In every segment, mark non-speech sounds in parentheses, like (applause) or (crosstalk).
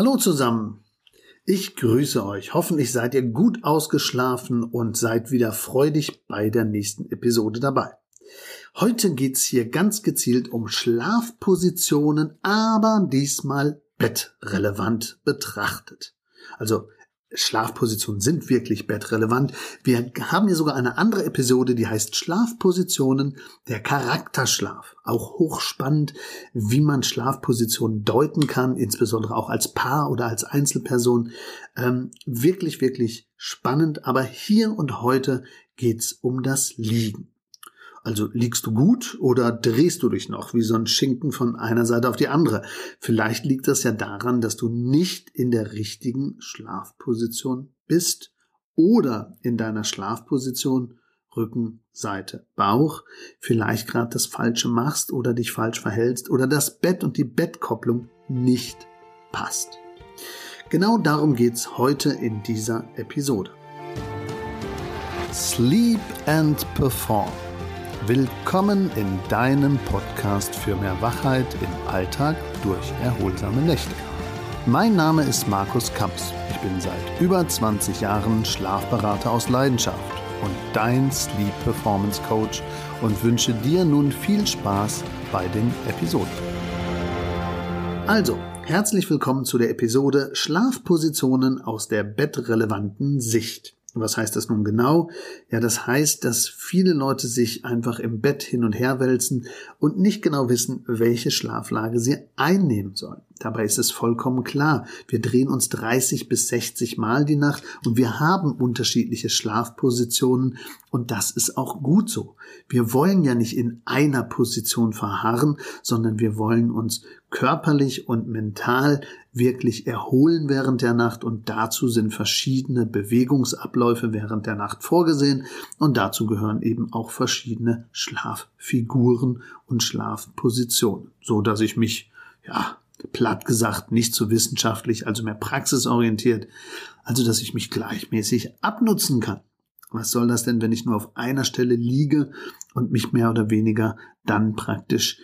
Hallo zusammen. Ich grüße euch. Hoffentlich seid ihr gut ausgeschlafen und seid wieder freudig bei der nächsten Episode dabei. Heute geht's hier ganz gezielt um Schlafpositionen, aber diesmal bettrelevant betrachtet. Also Schlafpositionen sind wirklich bettrelevant. Wir haben hier sogar eine andere Episode, die heißt Schlafpositionen, der Charakterschlaf. Auch hochspannend, wie man Schlafpositionen deuten kann, insbesondere auch als Paar oder als Einzelperson. Ähm, wirklich, wirklich spannend. Aber hier und heute geht's um das Liegen. Also liegst du gut oder drehst du dich noch wie so ein Schinken von einer Seite auf die andere? Vielleicht liegt das ja daran, dass du nicht in der richtigen Schlafposition bist oder in deiner Schlafposition Rücken, Seite, Bauch vielleicht gerade das Falsche machst oder dich falsch verhältst oder das Bett und die Bettkopplung nicht passt. Genau darum geht's heute in dieser Episode. Sleep and Perform Willkommen in deinem Podcast für mehr Wachheit im Alltag durch erholsame Nächte. Mein Name ist Markus Kamps. Ich bin seit über 20 Jahren Schlafberater aus Leidenschaft und dein Sleep Performance Coach und wünsche dir nun viel Spaß bei den Episoden. Also, herzlich willkommen zu der Episode Schlafpositionen aus der bettrelevanten Sicht. Was heißt das nun genau? Ja, das heißt, dass viele Leute sich einfach im Bett hin und her wälzen und nicht genau wissen, welche Schlaflage sie einnehmen sollen. Dabei ist es vollkommen klar. Wir drehen uns 30 bis 60 Mal die Nacht und wir haben unterschiedliche Schlafpositionen und das ist auch gut so. Wir wollen ja nicht in einer Position verharren, sondern wir wollen uns körperlich und mental wirklich erholen während der Nacht und dazu sind verschiedene Bewegungsabläufe während der Nacht vorgesehen und dazu gehören eben auch verschiedene Schlaffiguren und Schlafpositionen, so dass ich mich ja platt gesagt nicht so wissenschaftlich, also mehr praxisorientiert, also dass ich mich gleichmäßig abnutzen kann. Was soll das denn, wenn ich nur auf einer Stelle liege und mich mehr oder weniger dann praktisch,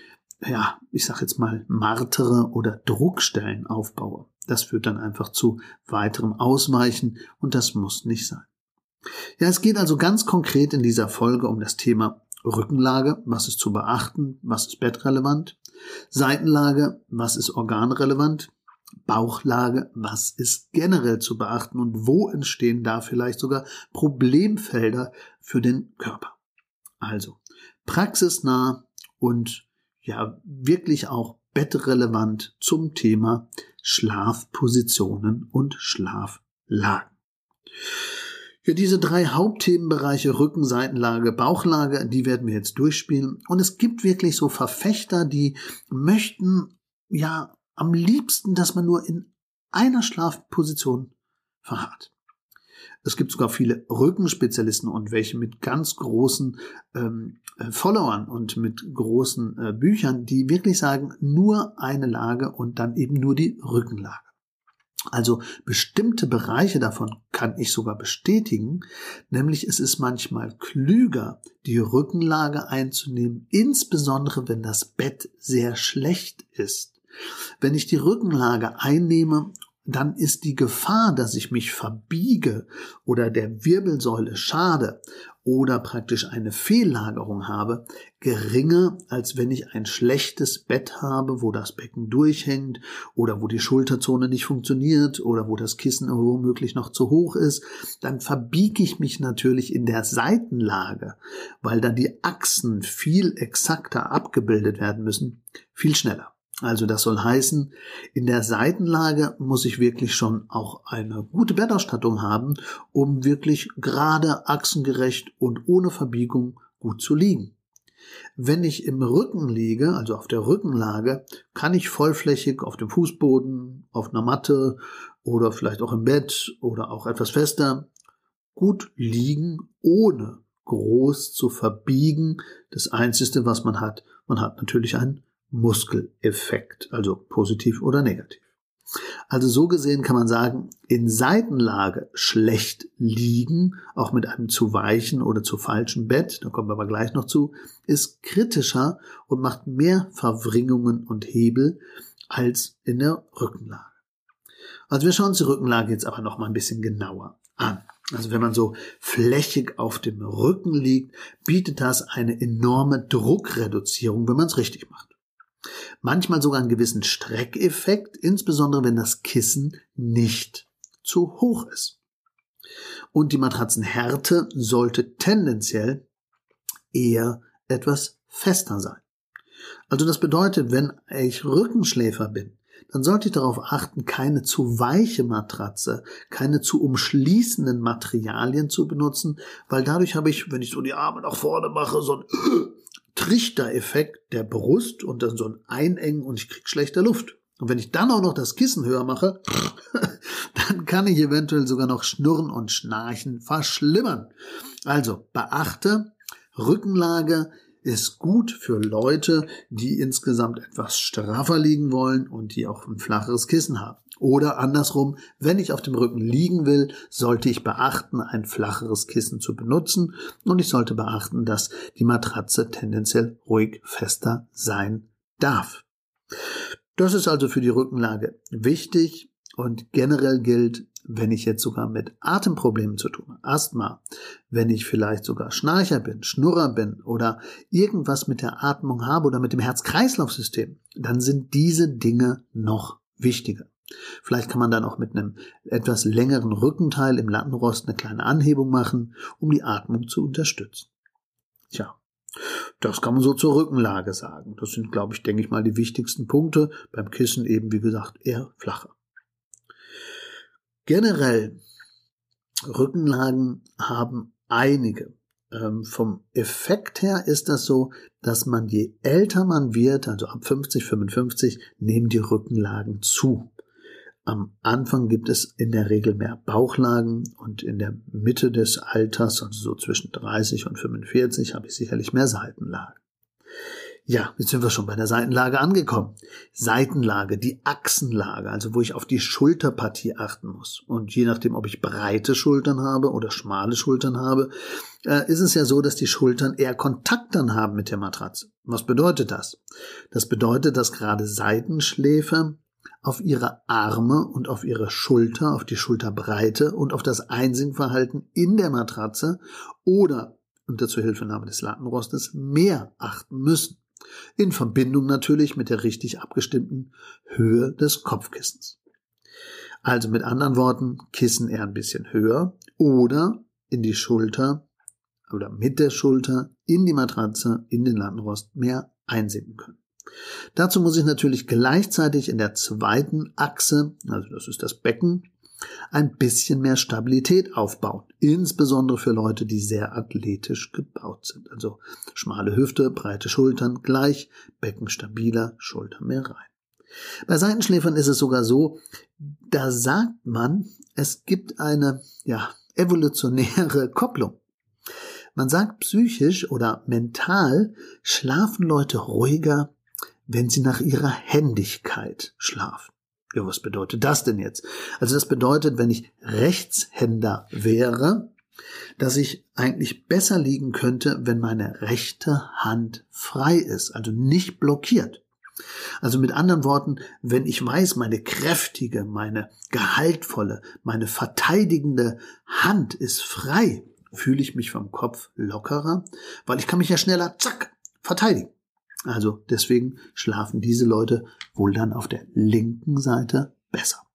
ja, ich sag jetzt mal, martere oder Druckstellen aufbaue? Das führt dann einfach zu weiterem Ausweichen und das muss nicht sein. Ja, es geht also ganz konkret in dieser Folge um das Thema Rückenlage, was ist zu beachten, was ist bettrelevant, Seitenlage, was ist organrelevant, Bauchlage, was ist generell zu beachten und wo entstehen da vielleicht sogar Problemfelder für den Körper. Also praxisnah und ja wirklich auch bettrelevant zum Thema Schlafpositionen und Schlaflagen. Für diese drei Hauptthemenbereiche Rücken, Seitenlage, Bauchlage, die werden wir jetzt durchspielen. Und es gibt wirklich so Verfechter, die möchten ja am liebsten, dass man nur in einer Schlafposition verharrt. Es gibt sogar viele Rückenspezialisten und welche mit ganz großen ähm, äh, Followern und mit großen äh, Büchern, die wirklich sagen, nur eine Lage und dann eben nur die Rückenlage. Also bestimmte Bereiche davon kann ich sogar bestätigen, nämlich es ist manchmal klüger, die Rückenlage einzunehmen, insbesondere wenn das Bett sehr schlecht ist. Wenn ich die Rückenlage einnehme dann ist die Gefahr, dass ich mich verbiege oder der Wirbelsäule schade oder praktisch eine Fehllagerung habe, geringer, als wenn ich ein schlechtes Bett habe, wo das Becken durchhängt oder wo die Schulterzone nicht funktioniert oder wo das Kissen womöglich noch zu hoch ist, dann verbiege ich mich natürlich in der Seitenlage, weil dann die Achsen viel exakter abgebildet werden müssen, viel schneller. Also das soll heißen, in der Seitenlage muss ich wirklich schon auch eine gute Bettausstattung haben, um wirklich gerade, achsengerecht und ohne Verbiegung gut zu liegen. Wenn ich im Rücken liege, also auf der Rückenlage, kann ich vollflächig auf dem Fußboden, auf einer Matte oder vielleicht auch im Bett oder auch etwas fester gut liegen, ohne groß zu verbiegen. Das Einzige, was man hat, man hat natürlich einen Muskeleffekt, also positiv oder negativ. Also so gesehen kann man sagen, in Seitenlage schlecht liegen, auch mit einem zu weichen oder zu falschen Bett, da kommen wir aber gleich noch zu, ist kritischer und macht mehr Verwringungen und Hebel als in der Rückenlage. Also wir schauen uns die Rückenlage jetzt aber noch mal ein bisschen genauer an. Also wenn man so flächig auf dem Rücken liegt, bietet das eine enorme Druckreduzierung, wenn man es richtig macht. Manchmal sogar einen gewissen Streckeffekt, insbesondere wenn das Kissen nicht zu hoch ist. Und die Matratzenhärte sollte tendenziell eher etwas fester sein. Also das bedeutet, wenn ich Rückenschläfer bin, dann sollte ich darauf achten, keine zu weiche Matratze, keine zu umschließenden Materialien zu benutzen, weil dadurch habe ich, wenn ich so die Arme nach vorne mache, so ein Trichtereffekt der Brust und dann so ein Einengen und ich krieg schlechter Luft. Und wenn ich dann auch noch das Kissen höher mache, (laughs) dann kann ich eventuell sogar noch Schnurren und Schnarchen verschlimmern. Also beachte, Rückenlage ist gut für Leute, die insgesamt etwas straffer liegen wollen und die auch ein flacheres Kissen haben. Oder andersrum, wenn ich auf dem Rücken liegen will, sollte ich beachten, ein flacheres Kissen zu benutzen und ich sollte beachten, dass die Matratze tendenziell ruhig fester sein darf. Das ist also für die Rückenlage wichtig und generell gilt, wenn ich jetzt sogar mit Atemproblemen zu tun habe, Asthma, wenn ich vielleicht sogar Schnarcher bin, Schnurrer bin oder irgendwas mit der Atmung habe oder mit dem Herz-Kreislauf-System, dann sind diese Dinge noch wichtiger. Vielleicht kann man dann auch mit einem etwas längeren Rückenteil im Lattenrost eine kleine Anhebung machen, um die Atmung zu unterstützen. Tja, das kann man so zur Rückenlage sagen. Das sind, glaube ich, denke ich mal, die wichtigsten Punkte. Beim Kissen eben, wie gesagt, eher flacher. Generell, Rückenlagen haben einige. Ähm, vom Effekt her ist das so, dass man je älter man wird, also ab 50, 55, nehmen die Rückenlagen zu. Am Anfang gibt es in der Regel mehr Bauchlagen und in der Mitte des Alters, also so zwischen 30 und 45, habe ich sicherlich mehr Seitenlagen. Ja, jetzt sind wir schon bei der Seitenlage angekommen. Seitenlage, die Achsenlage, also wo ich auf die Schulterpartie achten muss. Und je nachdem, ob ich breite Schultern habe oder schmale Schultern habe, äh, ist es ja so, dass die Schultern eher Kontakt dann haben mit der Matratze. Was bedeutet das? Das bedeutet, dass gerade Seitenschläfer auf ihre Arme und auf ihre Schulter, auf die Schulterbreite und auf das Einsinkverhalten in der Matratze oder unter Zuhilfenahme des Lattenrostes mehr achten müssen. In Verbindung natürlich mit der richtig abgestimmten Höhe des Kopfkissens. Also mit anderen Worten, Kissen eher ein bisschen höher oder in die Schulter oder mit der Schulter in die Matratze, in den Lattenrost mehr einsinken können. Dazu muss ich natürlich gleichzeitig in der zweiten Achse, also das ist das Becken, ein bisschen mehr Stabilität aufbauen. Insbesondere für Leute, die sehr athletisch gebaut sind. Also schmale Hüfte, breite Schultern gleich, Becken stabiler, Schultern mehr rein. Bei Seitenschläfern ist es sogar so, da sagt man, es gibt eine, ja, evolutionäre Kopplung. Man sagt psychisch oder mental schlafen Leute ruhiger, wenn sie nach ihrer Händigkeit schlafen. Ja, was bedeutet das denn jetzt? Also das bedeutet, wenn ich Rechtshänder wäre, dass ich eigentlich besser liegen könnte, wenn meine rechte Hand frei ist, also nicht blockiert. Also mit anderen Worten, wenn ich weiß, meine kräftige, meine gehaltvolle, meine verteidigende Hand ist frei, fühle ich mich vom Kopf lockerer, weil ich kann mich ja schneller, zack, verteidigen. Also deswegen schlafen diese Leute wohl dann auf der linken Seite besser.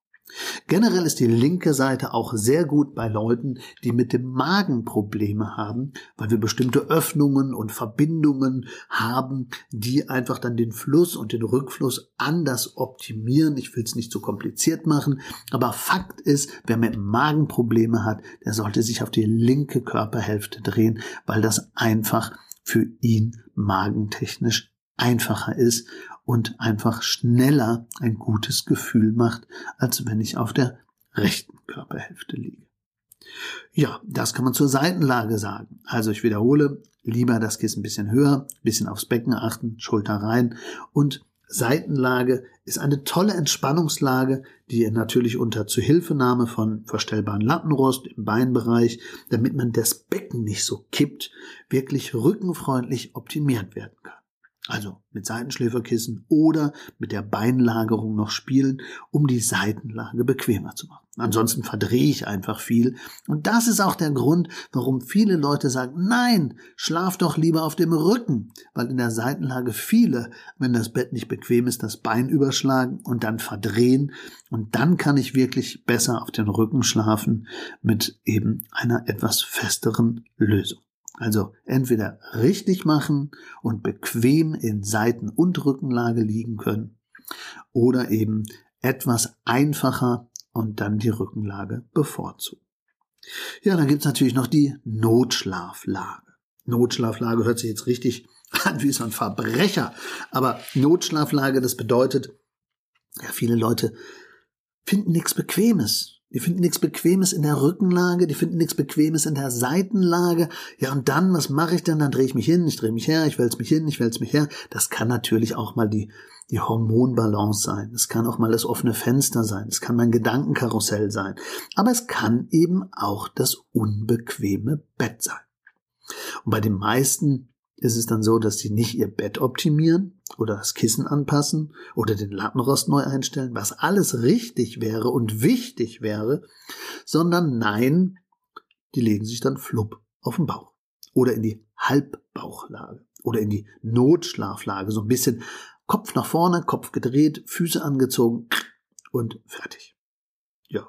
Generell ist die linke Seite auch sehr gut bei Leuten, die mit dem Magen Probleme haben, weil wir bestimmte Öffnungen und Verbindungen haben, die einfach dann den Fluss und den Rückfluss anders optimieren. Ich will es nicht zu kompliziert machen, aber Fakt ist, wer mit dem Magen Probleme hat, der sollte sich auf die linke Körperhälfte drehen, weil das einfach für ihn magentechnisch einfacher ist und einfach schneller ein gutes Gefühl macht, als wenn ich auf der rechten Körperhälfte liege. Ja, das kann man zur Seitenlage sagen. Also ich wiederhole, lieber das Kissen ein bisschen höher, bisschen aufs Becken achten, Schulter rein und Seitenlage ist eine tolle Entspannungslage, die natürlich unter Zuhilfenahme von verstellbaren Lattenrost im Beinbereich, damit man das Becken nicht so kippt, wirklich rückenfreundlich optimiert werden kann. Also mit Seitenschläferkissen oder mit der Beinlagerung noch spielen, um die Seitenlage bequemer zu machen. Ansonsten verdrehe ich einfach viel. Und das ist auch der Grund, warum viele Leute sagen, nein, schlaf doch lieber auf dem Rücken, weil in der Seitenlage viele, wenn das Bett nicht bequem ist, das Bein überschlagen und dann verdrehen. Und dann kann ich wirklich besser auf den Rücken schlafen mit eben einer etwas festeren Lösung. Also entweder richtig machen und bequem in Seiten- und Rückenlage liegen können oder eben etwas einfacher und dann die Rückenlage bevorzugen. Ja, dann gibt's natürlich noch die Notschlaflage. Notschlaflage hört sich jetzt richtig (laughs) an wie so ein Verbrecher, aber Notschlaflage, das bedeutet, ja, viele Leute finden nichts Bequemes. Die finden nichts Bequemes in der Rückenlage, die finden nichts Bequemes in der Seitenlage. Ja, und dann, was mache ich denn? Dann drehe ich mich hin, ich drehe mich her, ich wälze mich hin, ich wälze mich her. Das kann natürlich auch mal die, die Hormonbalance sein. Es kann auch mal das offene Fenster sein. Es kann mein Gedankenkarussell sein. Aber es kann eben auch das unbequeme Bett sein. Und bei den meisten ist es dann so, dass sie nicht ihr Bett optimieren oder das Kissen anpassen oder den Lattenrost neu einstellen, was alles richtig wäre und wichtig wäre, sondern nein, die legen sich dann flupp auf den Bauch oder in die Halbbauchlage oder in die Notschlaflage, so ein bisschen Kopf nach vorne, Kopf gedreht, Füße angezogen und fertig. Ja.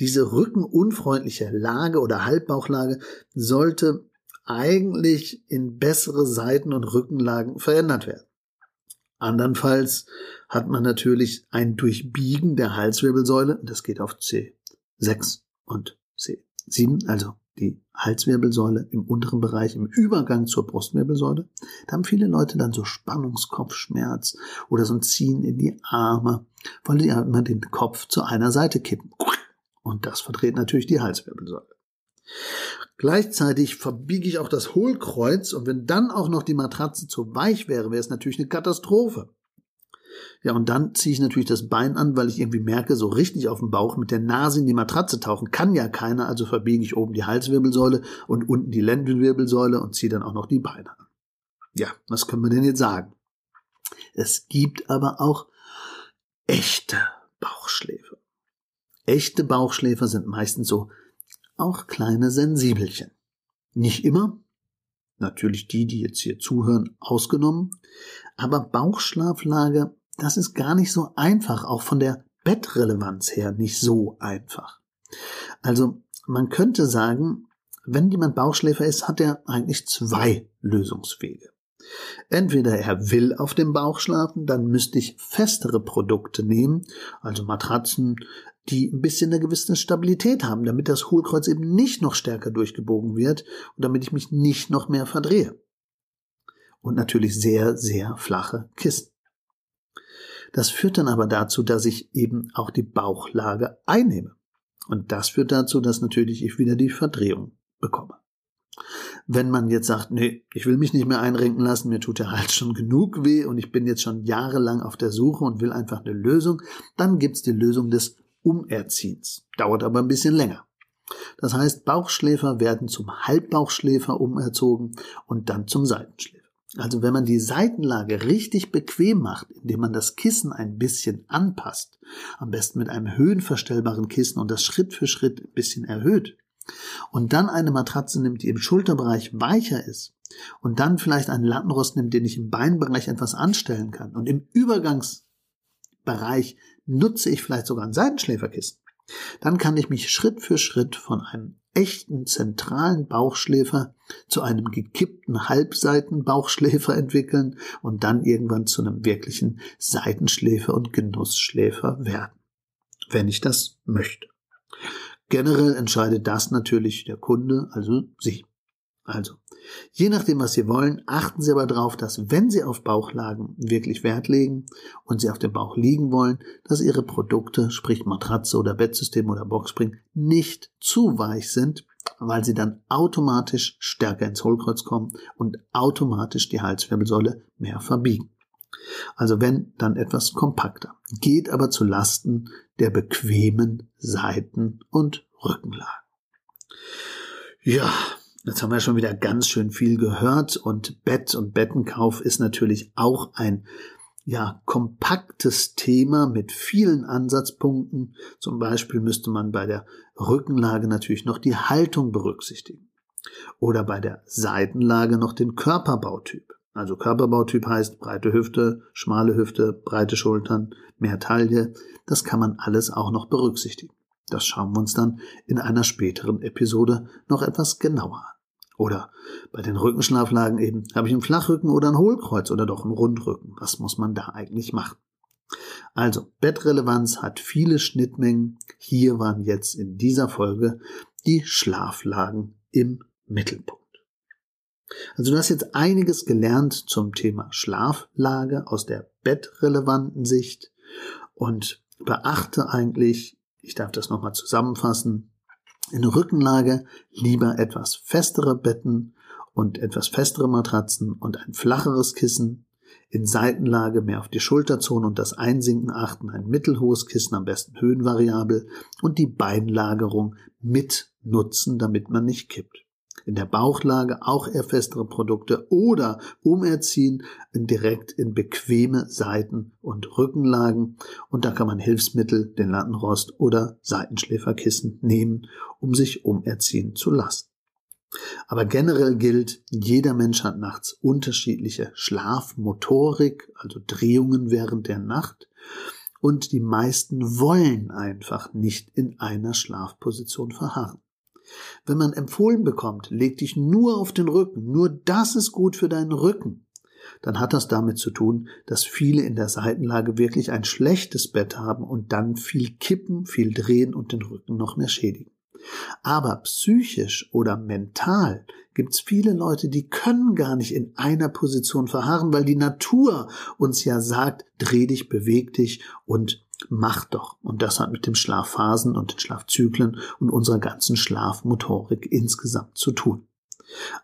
Diese rückenunfreundliche Lage oder Halbbauchlage sollte eigentlich in bessere Seiten- und Rückenlagen verändert werden. Andernfalls hat man natürlich ein Durchbiegen der Halswirbelsäule, das geht auf C6 und C7, also die Halswirbelsäule im unteren Bereich, im Übergang zur Brustwirbelsäule. Da haben viele Leute dann so Spannungskopfschmerz oder so ein Ziehen in die Arme, weil die immer den Kopf zu einer Seite kippen. Und das verdreht natürlich die Halswirbelsäule. Gleichzeitig verbiege ich auch das Hohlkreuz und wenn dann auch noch die Matratze zu weich wäre, wäre es natürlich eine Katastrophe. Ja, und dann ziehe ich natürlich das Bein an, weil ich irgendwie merke, so richtig auf dem Bauch mit der Nase in die Matratze tauchen kann ja keiner, also verbiege ich oben die Halswirbelsäule und unten die Lendenwirbelsäule und ziehe dann auch noch die Beine an. Ja, was können wir denn jetzt sagen? Es gibt aber auch echte Bauchschläfer. Echte Bauchschläfer sind meistens so auch kleine Sensibelchen. Nicht immer, natürlich die, die jetzt hier zuhören, ausgenommen, aber Bauchschlaflage, das ist gar nicht so einfach, auch von der Bettrelevanz her nicht so einfach. Also man könnte sagen, wenn jemand Bauchschläfer ist, hat er eigentlich zwei Lösungswege. Entweder er will auf dem Bauch schlafen, dann müsste ich festere Produkte nehmen, also Matratzen, die ein bisschen eine gewisse Stabilität haben, damit das Hohlkreuz eben nicht noch stärker durchgebogen wird und damit ich mich nicht noch mehr verdrehe. Und natürlich sehr, sehr flache Kissen. Das führt dann aber dazu, dass ich eben auch die Bauchlage einnehme. Und das führt dazu, dass natürlich ich wieder die Verdrehung bekomme. Wenn man jetzt sagt, nee, ich will mich nicht mehr einrenken lassen, mir tut der Hals schon genug weh und ich bin jetzt schon jahrelang auf der Suche und will einfach eine Lösung, dann gibt's die Lösung des Umerziehens. Dauert aber ein bisschen länger. Das heißt, Bauchschläfer werden zum Halbbauchschläfer umerzogen und dann zum Seitenschläfer. Also wenn man die Seitenlage richtig bequem macht, indem man das Kissen ein bisschen anpasst, am besten mit einem höhenverstellbaren Kissen und das Schritt für Schritt ein bisschen erhöht, und dann eine Matratze nimmt, die im Schulterbereich weicher ist, und dann vielleicht einen Lattenrost nimmt, den ich im Beinbereich etwas anstellen kann, und im Übergangsbereich nutze ich vielleicht sogar ein Seitenschläferkissen, dann kann ich mich Schritt für Schritt von einem echten zentralen Bauchschläfer zu einem gekippten Halbseitenbauchschläfer entwickeln und dann irgendwann zu einem wirklichen Seitenschläfer und Genussschläfer werden, wenn ich das möchte. Generell entscheidet das natürlich der Kunde, also Sie. Also, je nachdem, was Sie wollen, achten Sie aber darauf, dass wenn Sie auf Bauchlagen wirklich Wert legen und Sie auf dem Bauch liegen wollen, dass Ihre Produkte, sprich Matratze oder Bettsystem oder Boxspring, nicht zu weich sind, weil sie dann automatisch stärker ins Hohlkreuz kommen und automatisch die Halswirbelsäule mehr verbiegen. Also wenn, dann etwas kompakter. Geht aber zu Lasten der bequemen Seiten- und Rückenlagen. Ja, Jetzt haben wir schon wieder ganz schön viel gehört und Bett und Bettenkauf ist natürlich auch ein ja, kompaktes Thema mit vielen Ansatzpunkten. Zum Beispiel müsste man bei der Rückenlage natürlich noch die Haltung berücksichtigen. Oder bei der Seitenlage noch den Körperbautyp. Also Körperbautyp heißt breite Hüfte, schmale Hüfte, breite Schultern, mehr Taille. Das kann man alles auch noch berücksichtigen. Das schauen wir uns dann in einer späteren Episode noch etwas genauer an. Oder bei den Rückenschlaflagen eben, habe ich einen Flachrücken oder ein Hohlkreuz oder doch einen Rundrücken? Was muss man da eigentlich machen? Also, Bettrelevanz hat viele Schnittmengen. Hier waren jetzt in dieser Folge die Schlaflagen im Mittelpunkt. Also du hast jetzt einiges gelernt zum Thema Schlaflage aus der bettrelevanten Sicht und beachte eigentlich, ich darf das nochmal zusammenfassen, in Rückenlage lieber etwas festere Betten und etwas festere Matratzen und ein flacheres Kissen. In Seitenlage mehr auf die Schulterzone und das Einsinken achten, ein mittelhohes Kissen, am besten höhenvariabel und die Beinlagerung mit nutzen, damit man nicht kippt in der Bauchlage auch eher festere Produkte oder umerziehen direkt in bequeme Seiten- und Rückenlagen. Und da kann man Hilfsmittel, den Lattenrost oder Seitenschläferkissen nehmen, um sich umerziehen zu lassen. Aber generell gilt, jeder Mensch hat nachts unterschiedliche Schlafmotorik, also Drehungen während der Nacht. Und die meisten wollen einfach nicht in einer Schlafposition verharren. Wenn man empfohlen bekommt, leg dich nur auf den Rücken, nur das ist gut für deinen Rücken, dann hat das damit zu tun, dass viele in der Seitenlage wirklich ein schlechtes Bett haben und dann viel kippen, viel drehen und den Rücken noch mehr schädigen. Aber psychisch oder mental gibt's viele Leute, die können gar nicht in einer Position verharren, weil die Natur uns ja sagt, dreh dich, beweg dich und mach doch. Und das hat mit dem Schlafphasen und den Schlafzyklen und unserer ganzen Schlafmotorik insgesamt zu tun.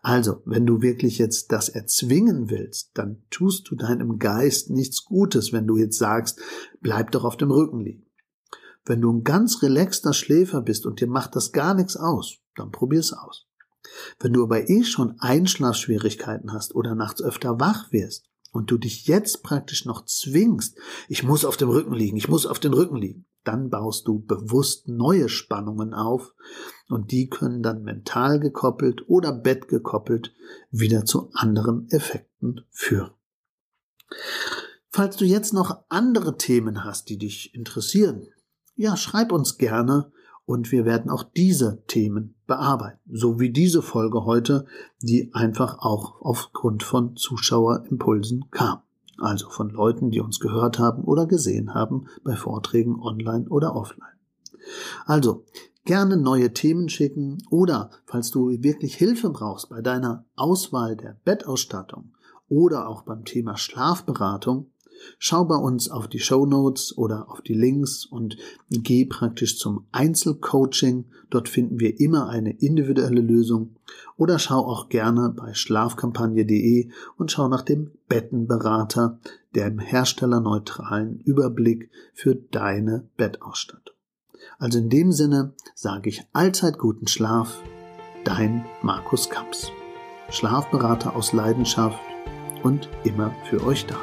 Also, wenn du wirklich jetzt das erzwingen willst, dann tust du deinem Geist nichts Gutes, wenn du jetzt sagst, bleib doch auf dem Rücken liegen. Wenn du ein ganz relaxter Schläfer bist und dir macht das gar nichts aus, dann probier's aus. Wenn du aber eh schon Einschlafschwierigkeiten hast oder nachts öfter wach wirst, und du dich jetzt praktisch noch zwingst, ich muss auf dem Rücken liegen, ich muss auf den Rücken liegen, dann baust du bewusst neue Spannungen auf und die können dann mental gekoppelt oder bettgekoppelt wieder zu anderen Effekten führen. Falls du jetzt noch andere Themen hast, die dich interessieren, ja, schreib uns gerne und wir werden auch diese Themen bearbeiten, so wie diese Folge heute, die einfach auch aufgrund von Zuschauerimpulsen kam. Also von Leuten, die uns gehört haben oder gesehen haben bei Vorträgen online oder offline. Also gerne neue Themen schicken oder falls du wirklich Hilfe brauchst bei deiner Auswahl der Bettausstattung oder auch beim Thema Schlafberatung, Schau bei uns auf die Show Notes oder auf die Links und geh praktisch zum Einzelcoaching. Dort finden wir immer eine individuelle Lösung. Oder schau auch gerne bei schlafkampagne.de und schau nach dem Bettenberater, der im herstellerneutralen Überblick für deine Bettausstattung. Also in dem Sinne sage ich allzeit guten Schlaf, dein Markus Kamps. Schlafberater aus Leidenschaft und immer für euch da.